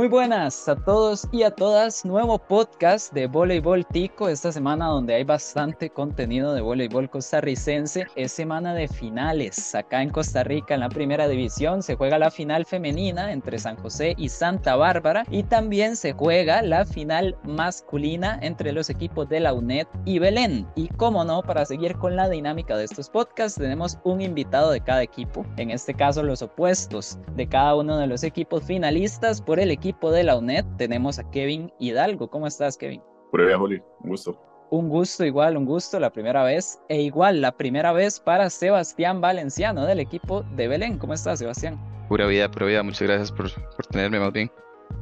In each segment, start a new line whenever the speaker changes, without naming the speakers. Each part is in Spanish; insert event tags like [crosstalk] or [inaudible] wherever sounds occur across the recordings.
Muy buenas a todos y a todas. Nuevo podcast de Voleibol Tico esta semana donde hay bastante contenido de voleibol costarricense. Es semana de finales. Acá en Costa Rica en la primera división se juega la final femenina entre San José y Santa Bárbara y también se juega la final masculina entre los equipos de la UNED y Belén. Y como no, para seguir con la dinámica de estos podcasts tenemos un invitado de cada equipo. En este caso los opuestos de cada uno de los equipos finalistas por el equipo de la UNED tenemos a Kevin Hidalgo. ¿Cómo estás, Kevin?
Pura Juli. Un gusto.
Un gusto, igual, un gusto la primera vez. E igual, la primera vez para Sebastián Valenciano del equipo de Belén. ¿Cómo estás, Sebastián?
Pura vida, pura vida. Muchas gracias por, por tenerme más bien.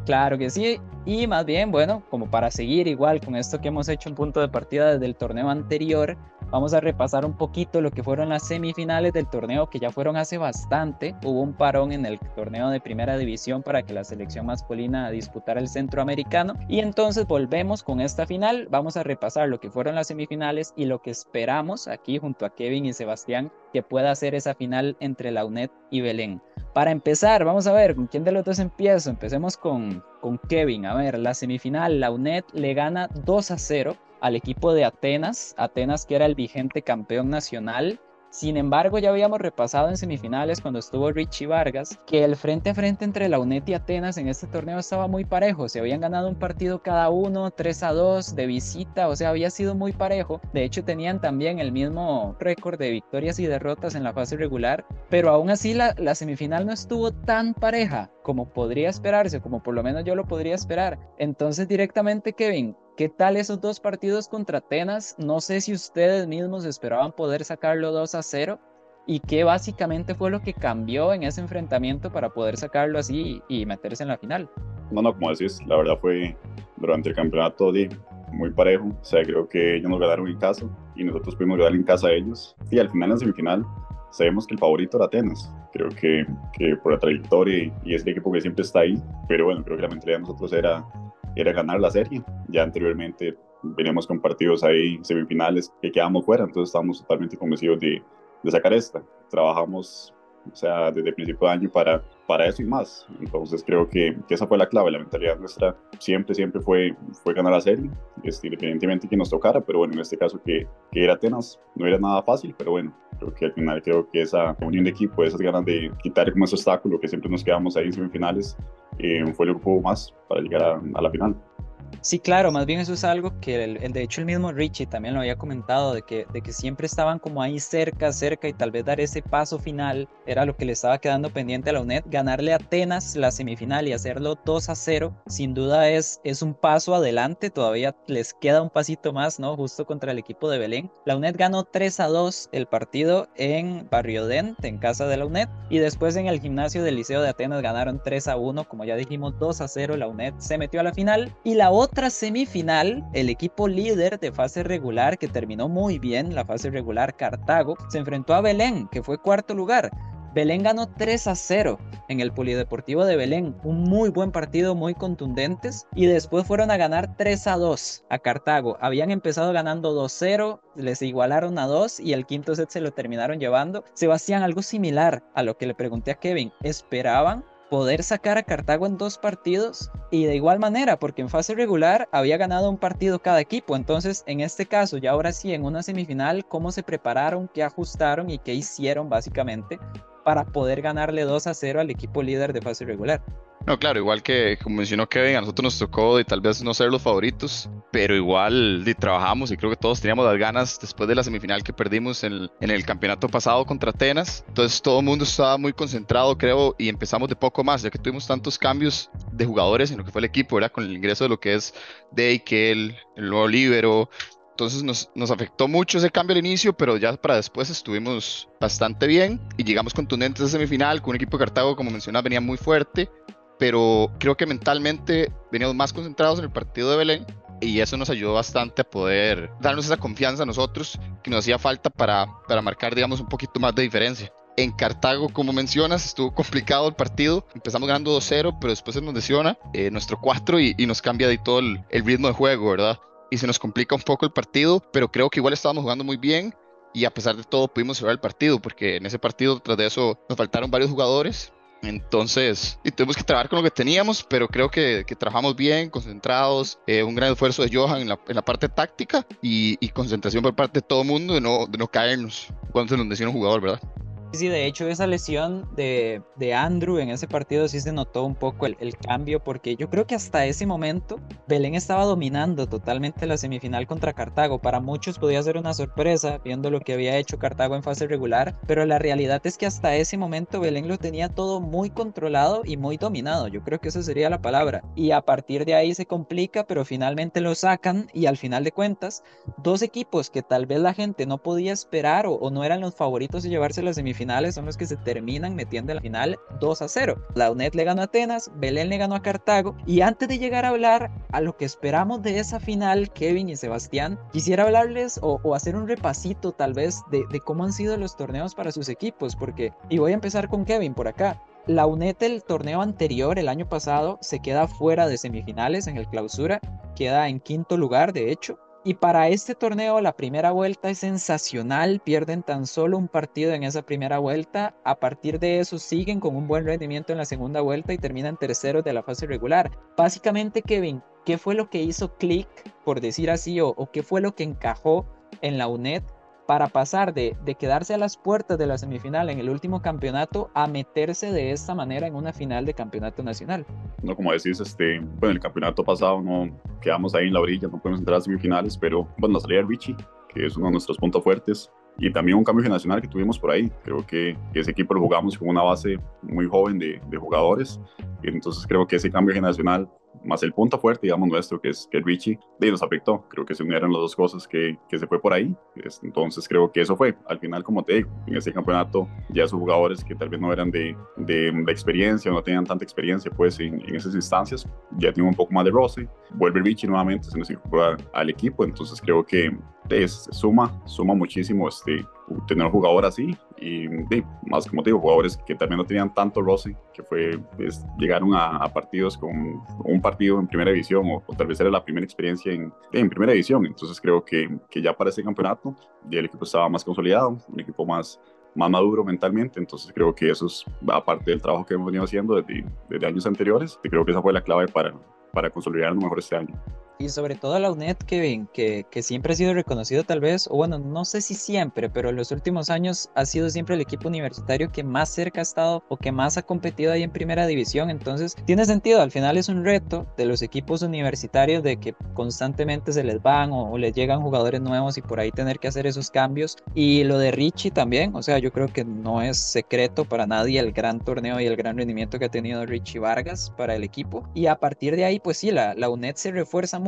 Claro que sí, y más bien, bueno, como para seguir igual con esto que hemos hecho en punto de partida desde el torneo anterior, vamos a repasar un poquito lo que fueron las semifinales del torneo que ya fueron hace bastante. Hubo un parón en el torneo de primera división para que la selección masculina disputara el centroamericano y entonces volvemos con esta final. Vamos a repasar lo que fueron las semifinales y lo que esperamos aquí junto a Kevin y Sebastián que pueda ser esa final entre la UNED y Belén. Para empezar, vamos a ver con quién de los dos empiezo. Empecemos con, con Kevin. A ver, la semifinal, la UNED le gana 2 a 0 al equipo de Atenas. Atenas que era el vigente campeón nacional. Sin embargo, ya habíamos repasado en semifinales cuando estuvo Richie Vargas que el frente a frente entre la UNED y Atenas en este torneo estaba muy parejo. Se habían ganado un partido cada uno, 3 a 2 de visita, o sea, había sido muy parejo. De hecho, tenían también el mismo récord de victorias y derrotas en la fase regular, pero aún así la, la semifinal no estuvo tan pareja como podría esperarse, como por lo menos yo lo podría esperar. Entonces, directamente, Kevin, ¿Qué tal esos dos partidos contra Atenas? No sé si ustedes mismos esperaban poder sacarlo 2 a 0 y qué básicamente fue lo que cambió en ese enfrentamiento para poder sacarlo así y meterse en la final.
No, no, como decís, la verdad fue durante el campeonato muy parejo. O sea, creo que ellos nos ganaron en casa y nosotros pudimos ganar en casa a ellos. Y al final, en semifinal, sabemos que el favorito era Atenas. Creo que, por la trayectoria y, es el equipo que siempre está ahí. Pero bueno, creo que la mentalidad de nosotros era era ganar la serie. Ya anteriormente veníamos con partidos ahí, semifinales, que quedamos fuera, entonces estábamos totalmente convencidos de, de sacar esta. Trabajamos, o sea, desde el principio de año para, para eso y más. Entonces creo que, que, esa fue la clave. La mentalidad nuestra siempre, siempre fue, fue ganar la serie, este, independientemente que nos tocara, pero bueno, en este caso que, que era Atenas, no era nada fácil, pero bueno, creo que al final creo que esa unión de equipo, esas ganas de quitar como ese obstáculo que siempre nos quedamos ahí en semifinales, eh, fue el grupo más para llegar a, a la final.
Sí, claro, más bien eso es algo que el, de hecho el mismo Richie también lo había comentado, de que, de que siempre estaban como ahí cerca, cerca y tal vez dar ese paso final era lo que le estaba quedando pendiente a la UNED. Ganarle a Atenas la semifinal y hacerlo 2 a 0, sin duda es, es un paso adelante, todavía les queda un pasito más, ¿no? Justo contra el equipo de Belén. La UNED ganó 3 a 2 el partido en Barrio Dent, en casa de la UNED, y después en el gimnasio del Liceo de Atenas ganaron 3 a 1, como ya dijimos, 2 a 0, la UNED se metió a la final y la otra semifinal, el equipo líder de fase regular, que terminó muy bien la fase regular, Cartago, se enfrentó a Belén, que fue cuarto lugar. Belén ganó 3 a 0 en el Polideportivo de Belén, un muy buen partido, muy contundentes, y después fueron a ganar 3 a 2 a Cartago. Habían empezado ganando 2-0, les igualaron a 2 y el quinto set se lo terminaron llevando. Sebastián, algo similar a lo que le pregunté a Kevin, ¿esperaban poder sacar a Cartago en dos partidos y de igual manera, porque en fase regular había ganado un partido cada equipo. Entonces, en este caso, ya ahora sí, en una semifinal, ¿cómo se prepararon, qué ajustaron y qué hicieron básicamente para poder ganarle 2 a 0 al equipo líder de fase regular?
No, claro, igual que como mencionó Kevin, a nosotros nos tocó de tal vez no ser los favoritos, pero igual trabajamos y creo que todos teníamos las ganas después de la semifinal que perdimos en el, campeonato pasado contra Atenas. Entonces todo el mundo estaba muy concentrado, creo, y empezamos de poco más, ya que tuvimos tantos cambios de jugadores en lo que fue el equipo, ¿verdad? Con el ingreso de lo que es Deikel, el nuevo Libero, entonces nos, nos, afectó mucho ese cambio al inicio, pero ya para después estuvimos bastante bien y llegamos contundentes a semifinal con un equipo de Cartago, como mencionas, venía muy fuerte pero creo que mentalmente veníamos más concentrados en el partido de Belén y eso nos ayudó bastante a poder darnos esa confianza a nosotros que nos hacía falta para, para marcar, digamos, un poquito más de diferencia. En Cartago, como mencionas, estuvo complicado el partido. Empezamos ganando 2-0, pero después se nos lesiona eh, nuestro 4 y, y, nos cambia de todo el, el ritmo de juego, ¿verdad? Y se nos complica un poco el partido, pero creo que igual estábamos jugando muy bien y a pesar de todo pudimos cerrar el partido porque en ese partido tras de eso nos faltaron varios jugadores Entonces, y tenemos que trabajar con lo que teníamos, pero creo que, que trabajamos bien, concentrados, eh, un gran esfuerzo de Johan en la, en la parte táctica y, y, concentración por parte de todo el mundo de no, de no caernos cuando se nos decide un jugador, ¿verdad?
Sí, de hecho esa lesión de, de, Andrew en ese partido sí se notó un poco el, el, cambio porque yo creo que hasta ese momento Belén estaba dominando totalmente la semifinal contra Cartago. Para muchos podía ser una sorpresa viendo lo que había hecho Cartago en fase regular, pero la realidad es que hasta ese momento Belén lo tenía todo muy controlado y muy dominado. Yo creo que esa sería la palabra. Y a partir de ahí se complica, pero finalmente lo sacan y al final de cuentas, dos equipos que tal vez la gente no podía esperar o, o no eran los favoritos de llevarse la semifinal finales son los que se terminan metiendo en la final 2 a 0. La UNED le ganó a Atenas, Belén le ganó a Cartago y antes de llegar a hablar a lo que esperamos de esa final, Kevin y Sebastián, quisiera hablarles o, hacer un repasito tal vez de, de cómo han sido los torneos para sus equipos, porque, y voy a empezar con Kevin por acá. La UNED el torneo anterior, el año pasado, se queda fuera de semifinales en el clausura, queda en quinto lugar de hecho, y para este torneo la primera vuelta es sensacional, pierden tan solo un partido en esa primera vuelta, a partir de eso siguen con un buen rendimiento en la segunda vuelta y terminan terceros de la fase regular. Básicamente, Kevin, ¿qué fue lo que hizo click, por decir así, o, o qué fue lo que encajó en la UNED para pasar de, de, quedarse a las puertas de la semifinal en el último campeonato a meterse de esta manera en una final de campeonato nacional.
No, como decís, este, bueno, el campeonato pasado no quedamos ahí en la orilla, no podemos entrar a semifinales, pero bueno, la salida de Richie, que es uno de nuestros puntos fuertes, y también un cambio generacional que tuvimos por ahí. Creo que, ese equipo lo jugamos con una base muy joven de, de jugadores, y entonces creo que ese cambio generacional más el punto fuerte, digamos, nuestro, que es, que Richie, de nos afectó. Creo que se unieron las dos cosas que, que se fue por ahí. Entonces creo que eso fue. Al final, como te digo, en ese campeonato ya esos jugadores que tal vez no eran de, de, de experiencia, no tenían tanta experiencia, pues en, esas instancias ya tienen un poco más de roce. Vuelve Richie nuevamente, se nos incorpora al equipo. Entonces creo que es, suma, suma muchísimo este, tener un jugador así y de, más como te digo, jugadores que también no tenían tanto roce, que fue, pues, llegaron a, a, partidos con un partido en primera división o, o, tal vez era la primera experiencia en, en primera división, entonces creo que, que ya para ese campeonato ya el equipo estaba más consolidado, un equipo más, más maduro mentalmente, entonces creo que eso es aparte del trabajo que hemos venido haciendo desde, desde años anteriores, y creo que esa fue la clave para, para consolidarnos mejor este año
y sobre todo la UNED, Kevin, que, que siempre ha sido reconocido tal vez, o bueno, no sé si siempre, pero en los últimos años ha sido siempre el equipo universitario que más cerca ha estado o que más ha competido ahí en primera división. Entonces, tiene sentido, al final es un reto de los equipos universitarios de que constantemente se les van o, o les llegan jugadores nuevos y por ahí tener que hacer esos cambios. Y lo de Richie también, o sea, yo creo que no es secreto para nadie el gran torneo y el gran rendimiento que ha tenido Richie Vargas para el equipo. Y a partir de ahí, pues sí, la, la UNED se refuerza mucho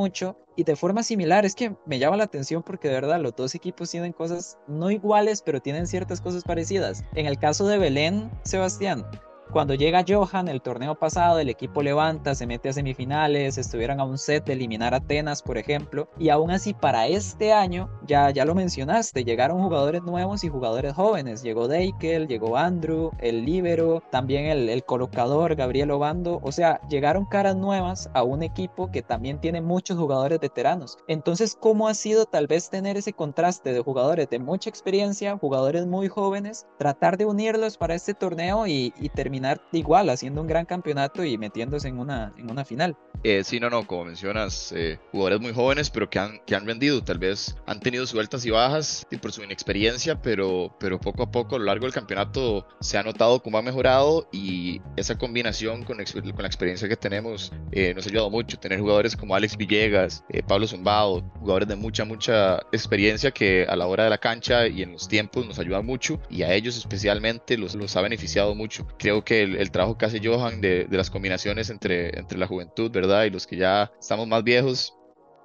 y de forma similar. Es que me llama la atención porque de verdad los dos equipos tienen cosas no iguales, pero tienen ciertas cosas parecidas. En el caso de Belén, Sebastián, cuando llega Johan, el torneo pasado, el equipo levanta, se mete a semifinales, estuvieron a un set de eliminar a Atenas, por ejemplo, y aún así para este año, ya, ya lo mencionaste, llegaron jugadores nuevos y jugadores jóvenes. Llegó Deikel, llegó Andrew, el Libero, también el, el colocador Gabriel Obando, o sea, llegaron caras nuevas a un equipo que también tiene muchos jugadores veteranos. Entonces, ¿cómo ha sido tal vez tener ese contraste de jugadores de mucha experiencia, jugadores muy jóvenes, tratar de unirlos para este torneo y, y terminar igual, haciendo un gran campeonato y metiéndose en una, en una final.
Eh, sí, no, no, como mencionas, eh, jugadores muy jóvenes, pero que han, que han rendido, tal vez han tenido sus y bajas y por su inexperiencia, pero, pero poco a poco a lo largo del campeonato se ha notado cómo ha mejorado y esa combinación con, con la experiencia que tenemos eh, nos ha ayudado mucho. Tener jugadores como Alex Villegas, eh, Pablo Zumbado, jugadores de mucha, mucha experiencia que a la hora de la cancha y en los tiempos nos ayudan mucho y a ellos especialmente los, los ha beneficiado mucho. Creo que que el, trabajo que hace Johan de, las combinaciones entre, entre la juventud, ¿verdad? Y los que ya estamos más viejos,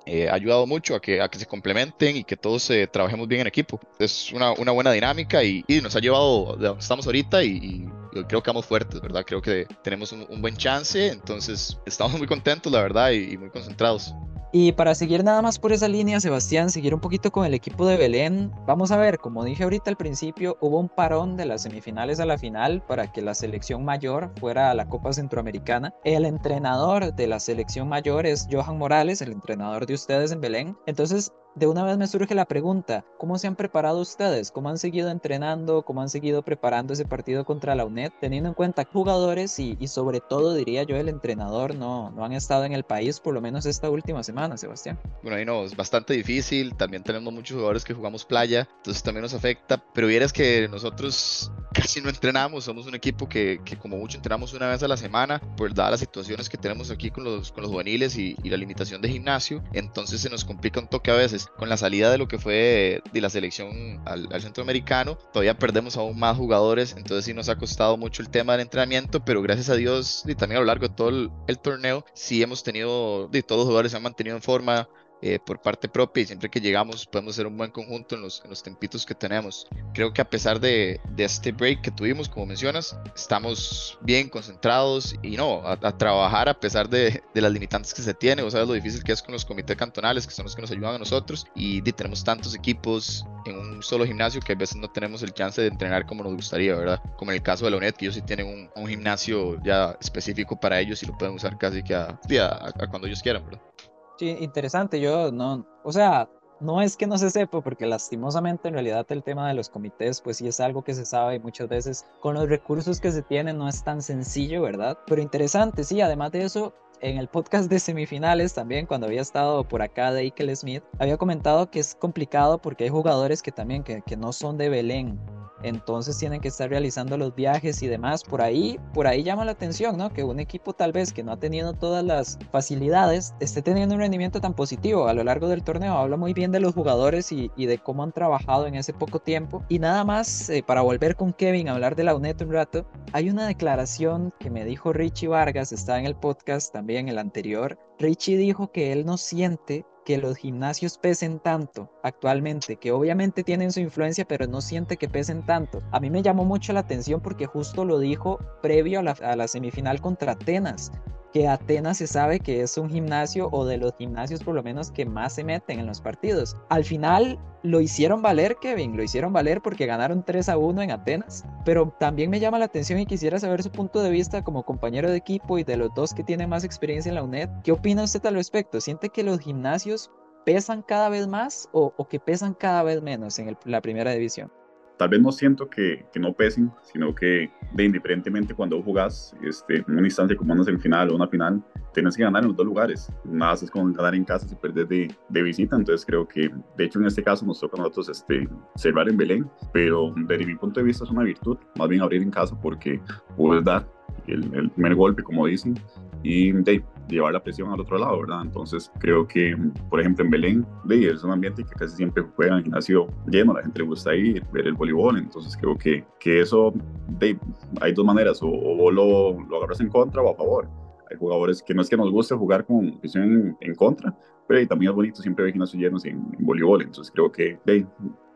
eh, ha ayudado mucho a que, a que se complementen y que todos eh, trabajemos bien en equipo. Es una, una buena dinámica y, y, nos ha llevado de donde estamos ahorita y, y creo que vamos fuertes, ¿verdad? Creo que tenemos un, buen chance, entonces estamos muy contentos, la verdad, y muy concentrados.
Y para seguir nada más por esa línea, Sebastián, seguir un poquito con el equipo de Belén, vamos a ver, como dije ahorita al principio, hubo un parón de las semifinales a la final para que la selección mayor fuera a la Copa Centroamericana. El entrenador de la selección mayor es Johan Morales, el entrenador de ustedes en Belén. Entonces, de una vez me surge la pregunta, ¿cómo se han preparado ustedes? ¿Cómo han seguido entrenando? ¿Cómo han seguido preparando ese partido contra la UNED? Teniendo en cuenta jugadores y, y sobre todo, diría yo, el entrenador no, no han estado en el país por lo menos esta última semana, Sebastián.
Bueno, ahí no, es bastante difícil. También tenemos muchos jugadores que jugamos playa, entonces también nos afecta. Pero vieras que nosotros casi no entrenamos, somos un equipo que, que como mucho entrenamos una vez a la semana, por dadas las situaciones que tenemos aquí con los, con los juveniles y, y la limitación de gimnasio, entonces se nos complica un toque a veces. Con la salida de lo que fue de la selección al, centroamericano, todavía perdemos aún más jugadores, entonces sí nos ha costado mucho el tema del entrenamiento, pero gracias a Dios y también a lo largo de todo el, el torneo, sí hemos tenido, de todos los jugadores se han mantenido en forma, eh, por parte propia y siempre que llegamos podemos hacer un buen conjunto en los, en los tempitos que tenemos. Creo que a pesar de, de, este break que tuvimos, como mencionas, estamos bien concentrados y no, a, a trabajar a pesar de, de, las limitantes que se tiene, o sabes lo difícil que es con los comités cantonales, que son los que nos ayudan a nosotros, y de, tenemos tantos equipos en un solo gimnasio que a veces no tenemos el chance de entrenar como nos gustaría, ¿verdad? Como en el caso de la UNED, que ellos sí tienen un, un gimnasio ya específico para ellos y lo pueden usar casi que a, a, a cuando ellos quieran, ¿verdad?
Sí, interesante. Yo no, o sea, no es que no se sepa, porque lastimosamente en realidad el tema de los comités, pues sí es algo que se sabe y muchas veces con los recursos que se tienen no es tan sencillo, ¿verdad? Pero interesante, sí, además de eso, en el podcast de semifinales también, cuando había estado por acá de Ikel Smith, había comentado que es complicado porque hay jugadores que también que, que no son de Belén, entonces tienen que estar realizando los viajes y demás. Por ahí, por ahí llama la atención, ¿no? Que un equipo tal vez que no ha tenido todas las facilidades esté teniendo un rendimiento tan positivo a lo largo del torneo. Habla muy bien de los jugadores y, y de cómo han trabajado en ese poco tiempo. Y nada más, eh, para volver con Kevin a hablar de la UNED un rato, hay una declaración que me dijo Richie Vargas, está en el podcast también, el anterior. Richie dijo que él no siente que los gimnasios pesen tanto actualmente, que obviamente tienen su influencia, pero no siente que pesen tanto. A mí me llamó mucho la atención porque justo lo dijo previo a la, a la semifinal contra Atenas, que Atenas se sabe que es un gimnasio o de los gimnasios por lo menos que más se meten en los partidos. Al final lo hicieron valer, Kevin, lo hicieron valer porque ganaron 3 a 1 en Atenas, pero también me llama la atención y quisiera saber su punto de vista como compañero de equipo y de los dos que tienen más experiencia en la UNED. ¿Qué opina usted al respecto? ¿Siente que los gimnasios pesan cada vez más o, que pesan cada vez menos en la primera división?
Tal vez no siento que, que, no pesen, sino que de indiferentemente cuando jugás este, en una instancia como una semifinal o una final, tienes que ganar en los dos lugares. Nada es como ganar en casa si perdes de, de, visita. Entonces creo que, de hecho, en este caso nos toca a nosotros este, cerrar en Belén, pero desde mi punto de vista es una virtud, más bien abrir en casa porque puedes dar el, el primer golpe, como dicen, y de, llevar la presión al otro lado, ¿verdad? Entonces creo que, por ejemplo, en Belén, es un ambiente que casi siempre juega en el gimnasio lleno, la gente le gusta ir, ver el voleibol, entonces creo que, que eso, de, hay dos maneras, o, o lo, lo agarras en contra o a favor. Hay jugadores que no es que nos guste jugar con presión en, en contra, pero también es bonito siempre ver gimnasios llenos en, en voleibol, entonces creo que, de,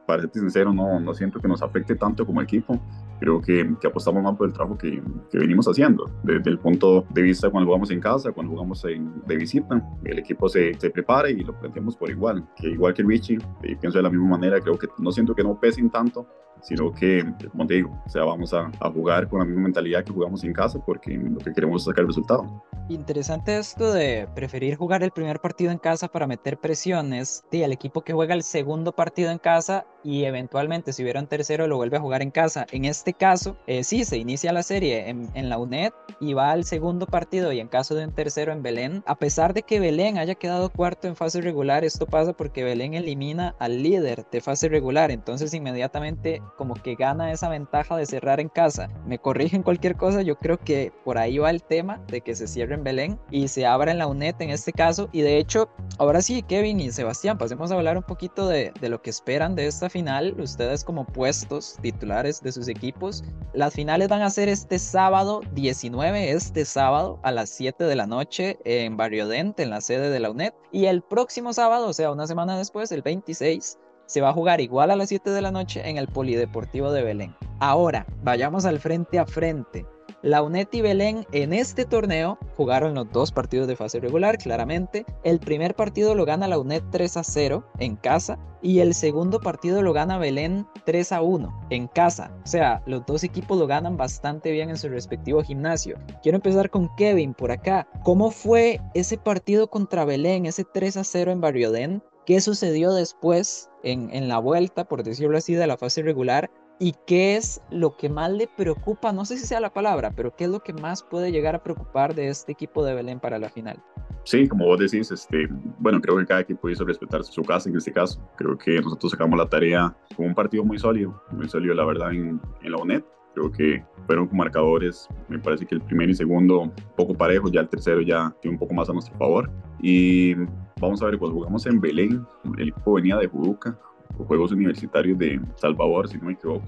para ser sincero, no, no siento que nos afecte tanto como equipo. Creo que, que apostamos más por el trabajo que, que, venimos haciendo. Desde el punto de vista cuando jugamos en casa, cuando jugamos en, de visita, el equipo se, se prepara y lo planteamos por igual. Que igual que Richie, y pienso de la misma manera, creo que no siento que no pesen tanto, sino que, como te digo, o sea, vamos a, a, jugar con la misma mentalidad que jugamos en casa porque lo que queremos es sacar el resultado.
Interesante esto de preferir jugar el primer partido en casa para meter presiones y el equipo que juega el segundo partido en casa y eventualmente si hubiera un tercero lo vuelve a jugar en casa. En este caso, eh, sí, se inicia la serie en, en, la UNED y va al segundo partido y en caso de un tercero en Belén, a pesar de que Belén haya quedado cuarto en fase regular, esto pasa porque Belén elimina al líder de fase regular, entonces inmediatamente como que gana esa ventaja de cerrar en casa. Me corrigen cualquier cosa, yo creo que por ahí va el tema de que se cierre en Belén y se abra en la UNED en este caso y de hecho, ahora sí, Kevin y Sebastián, pasemos a hablar un poquito de, lo que esperan de esta final, ustedes como puestos titulares de sus equipos. Las finales van a ser este sábado 19, este sábado a las 7 de la noche en Barrio Dente, en la sede de la UNED. Y el próximo sábado, o sea, una semana después, el 26, se va a jugar igual a las 7 de la noche en el Polideportivo de Belén. Ahora, vayamos al frente a frente. La UNED y Belén en este torneo jugaron los dos partidos de fase regular, claramente. El primer partido lo gana la UNED 3 a 0 en casa y el segundo partido lo gana Belén 3 a 1 en casa. O sea, los dos equipos lo ganan bastante bien en su respectivo gimnasio. Quiero empezar con Kevin por acá. ¿Cómo fue ese partido contra Belén, ese 3 a 0 en Barriodén? Qué sucedió después en, en la vuelta, por decirlo así, de la fase regular y qué es lo que más le preocupa, no sé si sea la palabra, pero qué es lo que más puede llegar a preocupar de este equipo de Belén para la final.
Sí, como vos decís, este, bueno, creo que cada equipo hizo respetar su casa en este caso. Creo que nosotros sacamos la tarea con un partido muy sólido, muy sólido la verdad en, en la UNED. Creo que fueron con marcadores, me parece que el primero y segundo poco parejo, ya el tercero ya tiene un poco más a nuestro favor. Y vamos a ver, cuando jugamos en Belén, el equipo venía de Juduca, Juegos Universitarios de Salvador, si no me equivoco.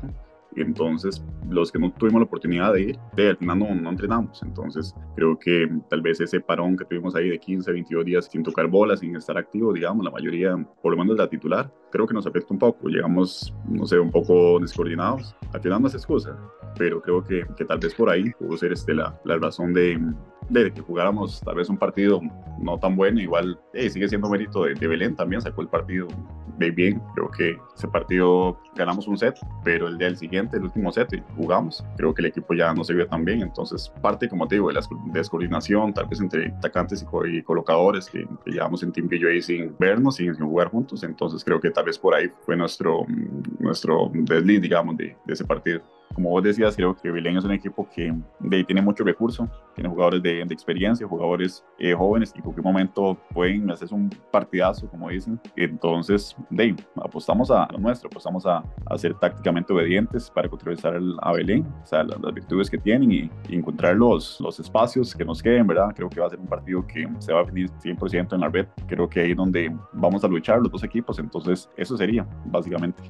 Entonces, los que no tuvimos la oportunidad de ir, de, al final no, no, entrenamos. Entonces, creo que tal vez ese parón que tuvimos ahí de 15, 22 días sin tocar bolas, sin estar activo, digamos, la mayoría, por lo menos la titular, creo que nos afecta un poco. Llegamos, no sé, un poco descoordinados. Al final no es excusa, pero creo que, que tal vez por ahí pudo ser este, la, la razón de, de que jugáramos tal vez un partido no tan bueno. Igual eh, sigue siendo mérito de, de Belén también, sacó el partido bien. Creo que ese partido ganamos un set, pero el del siguiente, el último set, jugamos. Creo que el equipo ya no se vio tan bien. Entonces, parte, como te digo, de la descoordinación, tal vez entre atacantes y, colocadores que, llevamos en Team PGA sin vernos, sin, sin, jugar juntos. Entonces, creo que tal vez por ahí fue nuestro, nuestro desliz, digamos, de, de ese partido como vos decías, creo que Belén es un equipo que de, tiene mucho recurso, tiene jugadores de, de experiencia, jugadores eh, jóvenes y en cualquier momento pueden hacer un partidazo, como dicen. Entonces, de, apostamos a lo nuestro, apostamos a, a ser tácticamente obedientes para contrarrestar a Belén, o sea, las, las, virtudes que tienen y, y, encontrar los, los espacios que nos queden, ¿verdad? Creo que va a ser un partido que se va a definir 100% en la red. Creo que ahí es donde vamos a luchar los dos equipos, entonces eso sería, básicamente.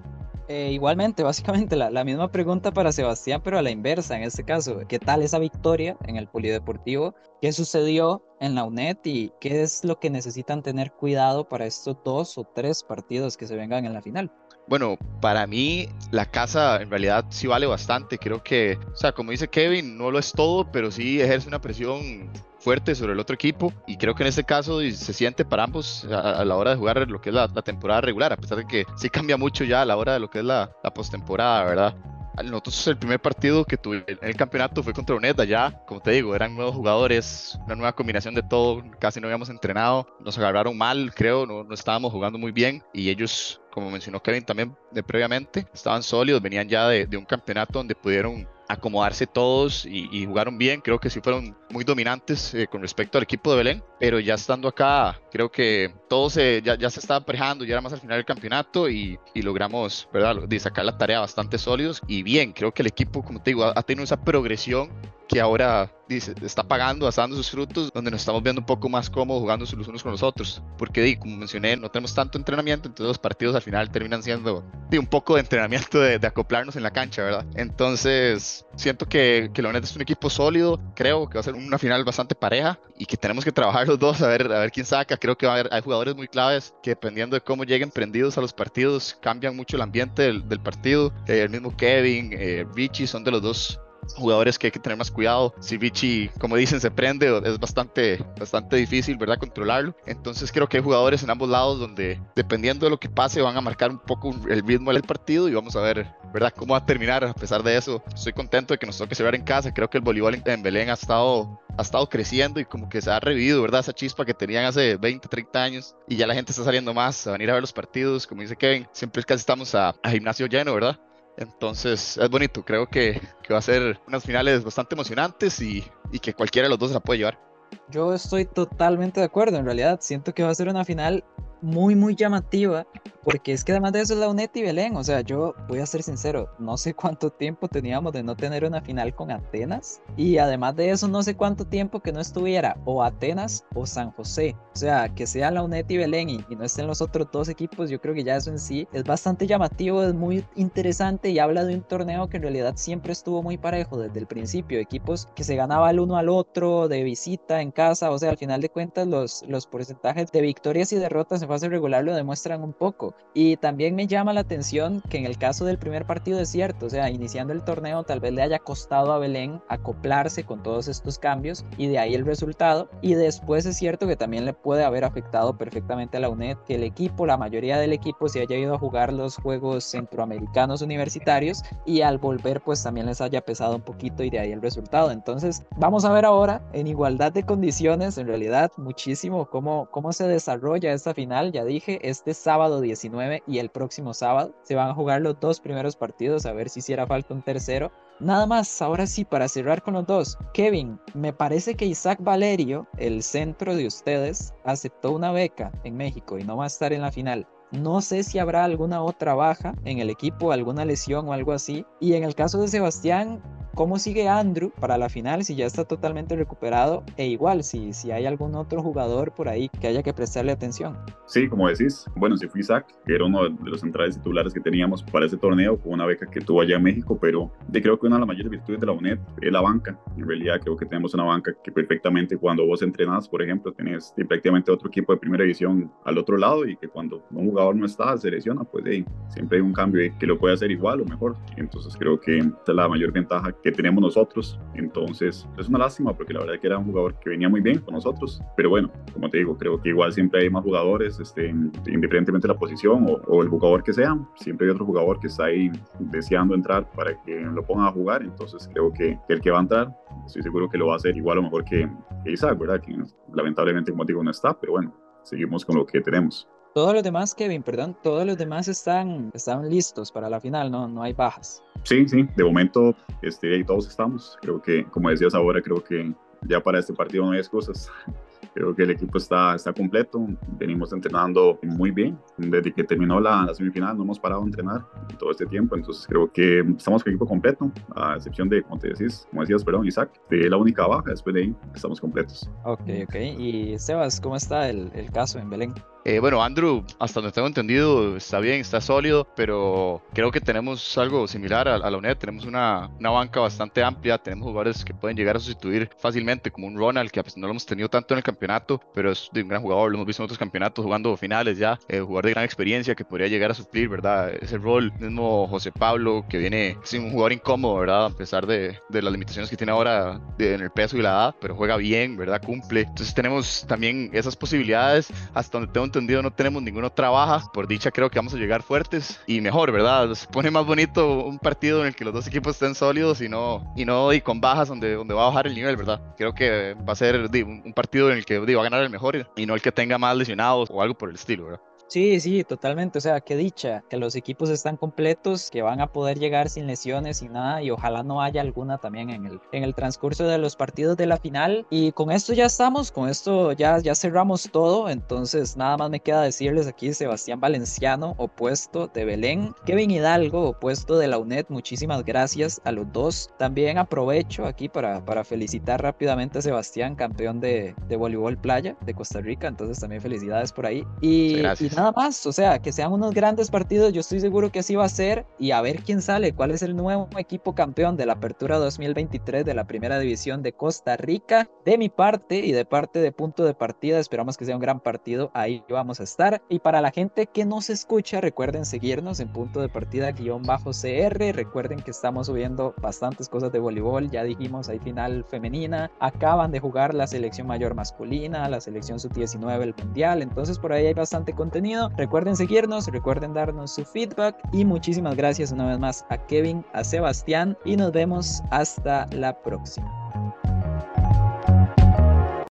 Eh, igualmente, básicamente la, la, misma pregunta para Sebastián, pero a la inversa en este caso. ¿Qué tal esa victoria en el Polideportivo? ¿Qué sucedió en la UNED y qué es lo que necesitan tener cuidado para estos dos o tres partidos que se vengan en la final?
Bueno, para mí la casa en realidad sí vale bastante. Creo que, o sea, como dice Kevin, no lo es todo, pero sí ejerce una presión fuerte sobre el otro equipo y creo que en este caso se siente para ambos a, a la hora de jugar lo que es la, la, temporada regular, a pesar de que sí cambia mucho ya a la hora de lo que es la, la postemporada, ¿verdad? Nosotros el primer partido que tuve en el campeonato fue contra UNED allá, como te digo, eran nuevos jugadores, una nueva combinación de todo, casi no habíamos entrenado, nos agarraron mal, creo, no, no estábamos jugando muy bien y ellos como mencionó Kevin también de previamente, estaban sólidos, venían ya de, de un campeonato donde pudieron acomodarse todos y, y, jugaron bien. Creo que sí fueron muy dominantes eh, con respecto al equipo de Belén, pero ya estando acá, creo que todo ya, ya se estaba aparejando, ya era más al final del campeonato y, y, logramos, ¿verdad?, de sacar la tarea bastante sólidos y bien. Creo que el equipo, como te digo, ha, ha tenido esa progresión que ahora dice, está pagando, está dando sus frutos, donde nos estamos viendo un poco más cómodos jugando los unos con los otros. Porque, como mencioné, no tenemos tanto entrenamiento, entonces los partidos al final terminan siendo un poco de entrenamiento de, de, acoplarnos en la cancha, ¿verdad? Entonces, siento que, que Leonet es un equipo sólido, creo que va a ser una final bastante pareja y que tenemos que trabajar los dos a ver, a ver quién saca. Creo que va a haber, hay jugadores muy claves que dependiendo de cómo lleguen prendidos a los partidos, cambian mucho el ambiente del, del partido. Eh, el mismo Kevin, eh, Richie son de los dos jugadores que hay que tener más cuidado. Si Richie, como dicen, se prende, es bastante, bastante difícil, ¿verdad? Controlarlo. Entonces creo que hay jugadores en ambos lados donde, dependiendo de lo que pase, van a marcar un poco el ritmo del partido y vamos a ver, ¿verdad? Cómo va a terminar. A pesar de eso, estoy contento de que nos toque cerrar en casa. Creo que el voleibol en Belén ha estado ha estado creciendo y como que se ha revivido, ¿verdad? Esa chispa que tenían hace 20, 30 años y ya la gente está saliendo más a venir a ver los partidos, como dice Kevin, siempre casi estamos a, a gimnasio lleno, ¿verdad? Entonces es bonito, creo que, que, va a ser unas finales bastante emocionantes y, y, que cualquiera de los dos se la puede llevar.
Yo estoy totalmente de acuerdo, en realidad siento que va a ser una final muy, muy llamativa, porque es que además de eso es la UNET y Belén, o sea, yo voy a ser sincero, no sé cuánto tiempo teníamos de no tener una final con Atenas, y además de eso no sé cuánto tiempo que no estuviera o Atenas o San José, o sea, que sea la UNET y Belén y, y no estén los otros dos equipos, yo creo que ya eso en sí es bastante llamativo, es muy interesante y habla de un torneo que en realidad siempre estuvo muy parejo desde el principio, equipos que se ganaba el uno al otro, de visita, en casa, o sea, al final de cuentas los, los porcentajes de victorias y derrotas en fase regular lo demuestran un poco. Y también me llama la atención que en el caso del primer partido es cierto, o sea, iniciando el torneo tal vez le haya costado a Belén acoplarse con todos estos cambios y de ahí el resultado. Y después es cierto que también le puede haber afectado perfectamente a la UNED que el equipo, la mayoría del equipo se haya ido a jugar los juegos centroamericanos universitarios y al volver pues también les haya pesado un poquito y de ahí el resultado. Entonces vamos a ver ahora en igualdad de condiciones en realidad muchísimo cómo, cómo se desarrolla esta final ya dije, este sábado 19 y el próximo sábado se van a jugar los dos primeros partidos, a ver si hiciera falta un tercero. Nada más, ahora sí, para cerrar con los dos. Kevin, me parece que Isaac Valerio, el centro de ustedes, aceptó una beca en México y no va a estar en la final. No sé si habrá alguna otra baja en el equipo, alguna lesión o algo así. Y en el caso de Sebastián, cómo sigue Andrew para la final, si ya está totalmente recuperado, e igual si, si hay algún otro jugador por ahí que haya que prestarle atención.
Sí, como decís, bueno, si fui Isaac, que era uno de los centrales titulares que teníamos para ese torneo, con una beca que tuvo allá en México, pero de creo que una de las mayores virtudes de la UNED es la banca. En realidad creo que tenemos una banca que perfectamente cuando vos entrenás, por ejemplo, tenés prácticamente otro equipo de primera división al otro lado y que cuando un jugador no está, se lesiona, pues siempre hay un cambio que lo puede hacer igual o mejor. Entonces creo que esta es la mayor ventaja que tenemos nosotros. Entonces, es una lástima porque la verdad que era un jugador que venía muy bien con nosotros. Pero bueno, como te digo, creo que igual siempre hay más jugadores, este, independientemente de la posición o, el jugador que sea, siempre hay otro jugador que está ahí deseando entrar para que lo pongan a jugar. Entonces, creo que, el que va a entrar, estoy seguro que lo va a hacer igual o mejor que, que Isaac, ¿verdad? Que lamentablemente, como digo, no está, pero bueno, seguimos con lo que tenemos.
Todos los demás, Kevin, perdón, todos los demás están, están listos para la final, no, no hay bajas.
Sí, sí, de momento este, ahí todos estamos. Creo que, como decías ahora, creo que ya para este partido no hay excusas. [laughs] Creo que el equipo está, está completo, venimos entrenando muy bien. Desde que terminó la, la, semifinal no hemos parado de entrenar todo este tiempo, entonces creo que estamos con equipo completo, a excepción de, como te decís, como decías, perdón, Isaac, de la única baja, después de ahí estamos completos.
Ok, ok. Y Sebas, ¿cómo está el, el caso en Belén?
Eh, bueno, Andrew, hasta donde tengo entendido, está bien, está sólido, pero creo que tenemos algo similar a, la UNED. Tenemos una, una, banca bastante amplia, tenemos jugadores que pueden llegar a sustituir fácilmente, como un Ronald, que no lo hemos tenido tanto en el campeonato, pero es de un gran jugador, lo hemos visto en otros campeonatos jugando finales ya, eh, jugador de gran experiencia que podría llegar a suplir, ¿verdad? Ese rol, mismo José Pablo, que viene, es un jugador incómodo, ¿verdad? A pesar de, de las limitaciones que tiene ahora en el peso y la edad, pero juega bien, ¿verdad? Cumple. Entonces tenemos también esas posibilidades, hasta donde tengo entendido no tenemos ninguna otra baja. Por dicha creo que vamos a llegar fuertes y mejor, ¿verdad? Se pone más bonito un partido en el que los dos equipos estén sólidos y no, y no y con bajas donde, donde va a bajar el nivel, ¿verdad? Creo que va a ser un partido en el que va a ganar el mejor y no el que tenga más lesionados o algo por el estilo, ¿verdad?
Sí, sí, totalmente. O sea, qué dicha que los equipos están completos, que van a poder llegar sin lesiones y nada, y ojalá no haya alguna también en el, en el transcurso de los partidos de la final. Y con esto ya estamos, con esto ya, ya cerramos todo. Entonces, nada más me queda decirles aquí Sebastián Valenciano, opuesto de Belén, Kevin Hidalgo, opuesto de la UNED. Muchísimas gracias a los dos. También aprovecho aquí para, para felicitar rápidamente a Sebastián, campeón de, de voleibol playa de Costa Rica. Entonces, también felicidades por ahí. Y, gracias nada más, o sea, que sean unos grandes partidos, yo estoy seguro que así va a ser y a ver quién sale, cuál es el nuevo equipo campeón de la Apertura 2023 de la Primera División de Costa Rica. De mi parte y de parte de Punto de Partida, esperamos que sea un gran partido, ahí vamos a estar. Y para la gente que nos escucha, recuerden seguirnos en Punto de Partida guion bajo CR, recuerden que estamos subiendo bastantes cosas de voleibol, ya dijimos, hay final femenina, acaban de jugar la selección mayor masculina, la selección sub-19, el mundial, entonces por ahí hay bastante Recuerden seguirnos, recuerden darnos su feedback y muchísimas gracias una vez más a Kevin, a Sebastián y nos vemos hasta la próxima.